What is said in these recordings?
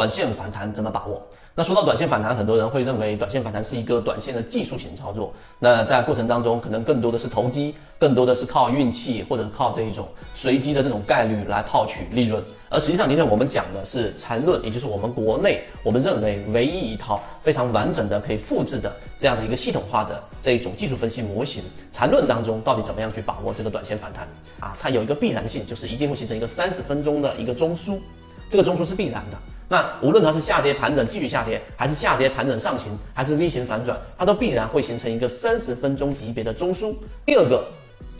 短线反弹怎么把握？那说到短线反弹，很多人会认为短线反弹是一个短线的技术型操作。那在过程当中，可能更多的是投机，更多的是靠运气，或者是靠这一种随机的这种概率来套取利润。而实际上，今天我们讲的是缠论，也就是我们国内我们认为唯一一套非常完整的可以复制的这样的一个系统化的这一种技术分析模型。缠论当中到底怎么样去把握这个短线反弹啊？它有一个必然性，就是一定会形成一个三十分钟的一个中枢，这个中枢是必然的。那无论它是下跌盘整继续下跌，还是下跌盘整上行，还是 V 型反转，它都必然会形成一个三十分钟级别的中枢。第二个，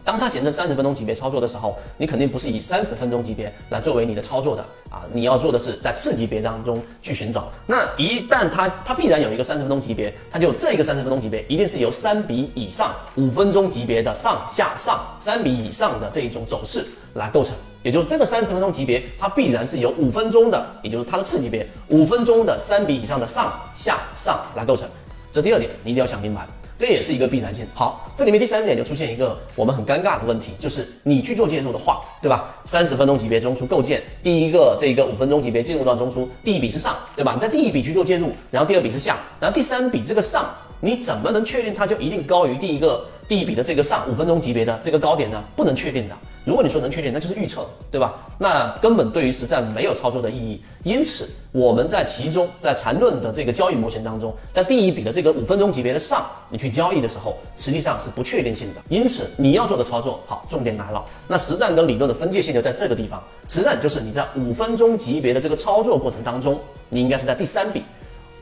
当它形成三十分钟级别操作的时候，你肯定不是以三十分钟级别来作为你的操作的啊，你要做的是在次级别当中去寻找。那一旦它它必然有一个三十分钟级别，它就这个三十分钟级别一定是由三笔以上五分钟级别的上下上三笔以上的这一种走势来构成。也就这个三十分钟级别，它必然是由五分钟的，也就是它的次级别五分钟的三笔以上的上下上来构成。这第二点你一定要想明白，这也是一个必然性。好，这里面第三点就出现一个我们很尴尬的问题，就是你去做介入的话，对吧？三十分钟级别中枢构建，第一个这个五分钟级别进入到中枢，第一笔是上，对吧？你在第一笔去做介入，然后第二笔是下，然后第三笔这个上，你怎么能确定它就一定高于第一个第一笔的这个上五分钟级别的这个高点呢？不能确定的。如果你说能确定，那就是预测，对吧？那根本对于实战没有操作的意义。因此，我们在其中，在缠论的这个交易模型当中，在第一笔的这个五分钟级别的上，你去交易的时候，实际上是不确定性的。因此，你要做的操作，好，重点来了。那实战跟理论的分界线就在这个地方。实战就是你在五分钟级别的这个操作过程当中，你应该是在第三笔，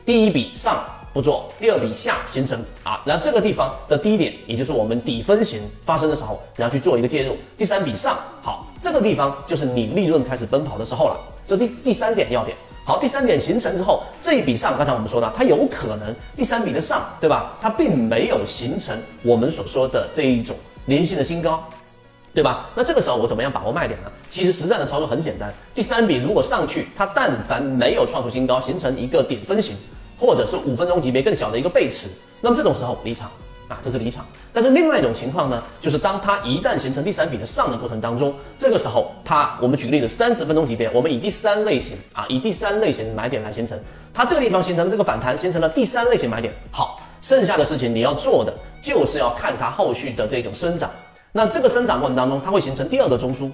第一笔上。不做第二笔下形成啊，然后这个地方的低点，也就是我们底分型发生的时候，然后去做一个介入。第三笔上，好，这个地方就是你利润开始奔跑的时候了。这第第三点要点，好，第三点形成之后，这一笔上，刚才我们说的，它有可能第三笔的上，对吧？它并没有形成我们所说的这一种连续的新高，对吧？那这个时候我怎么样把握卖点呢？其实实战的操作很简单，第三笔如果上去，它但凡没有创出新高，形成一个顶分型。或者是五分钟级别更小的一个背驰，那么这种时候离场啊，这是离场。但是另外一种情况呢，就是当它一旦形成第三笔的上的过程当中，这个时候它，我们举个例子，三十分钟级别，我们以第三类型啊，以第三类型买点来形成，它这个地方形成的这个反弹，形成了第三类型买点。好，剩下的事情你要做的就是要看它后续的这种生长。那这个生长过程当中，它会形成第二个中枢。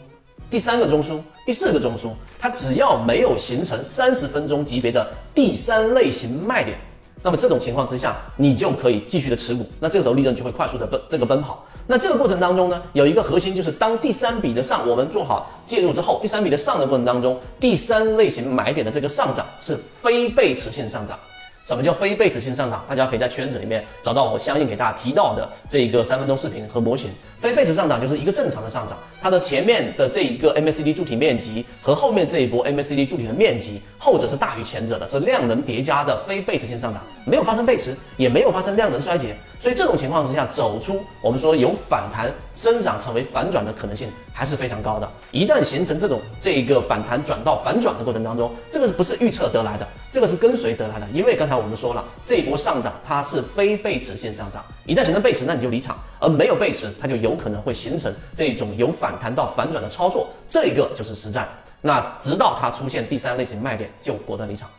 第三个中枢，第四个中枢，它只要没有形成三十分钟级别的第三类型卖点，那么这种情况之下，你就可以继续的持股，那这个时候利润就会快速的奔这个奔跑。那这个过程当中呢，有一个核心就是当第三笔的上我们做好介入之后，第三笔的上的过程当中，第三类型买点的这个上涨是非背驰性上涨。什么叫非背驰性上涨？大家可以在圈子里面找到我相应给大家提到的这一个三分钟视频和模型。非背驰上涨就是一个正常的上涨，它的前面的这一个 MACD 柱体面积和后面这一波 MACD 柱体的面积，后者是大于前者的，是量能叠加的非背驰性上涨，没有发生背驰，也没有发生量能衰竭。所以这种情况之下，走出我们说有反弹生长成为反转的可能性还是非常高的。一旦形成这种这一个反弹转到反转的过程当中，这个是不是预测得来的？这个是跟随得来的。因为刚才我们说了，这一波上涨它是非背驰性上涨，一旦形成背驰，那你就离场；而没有背驰，它就有可能会形成这种由反弹到反转的操作。这一个就是实战。那直到它出现第三类型卖点，就果断离场。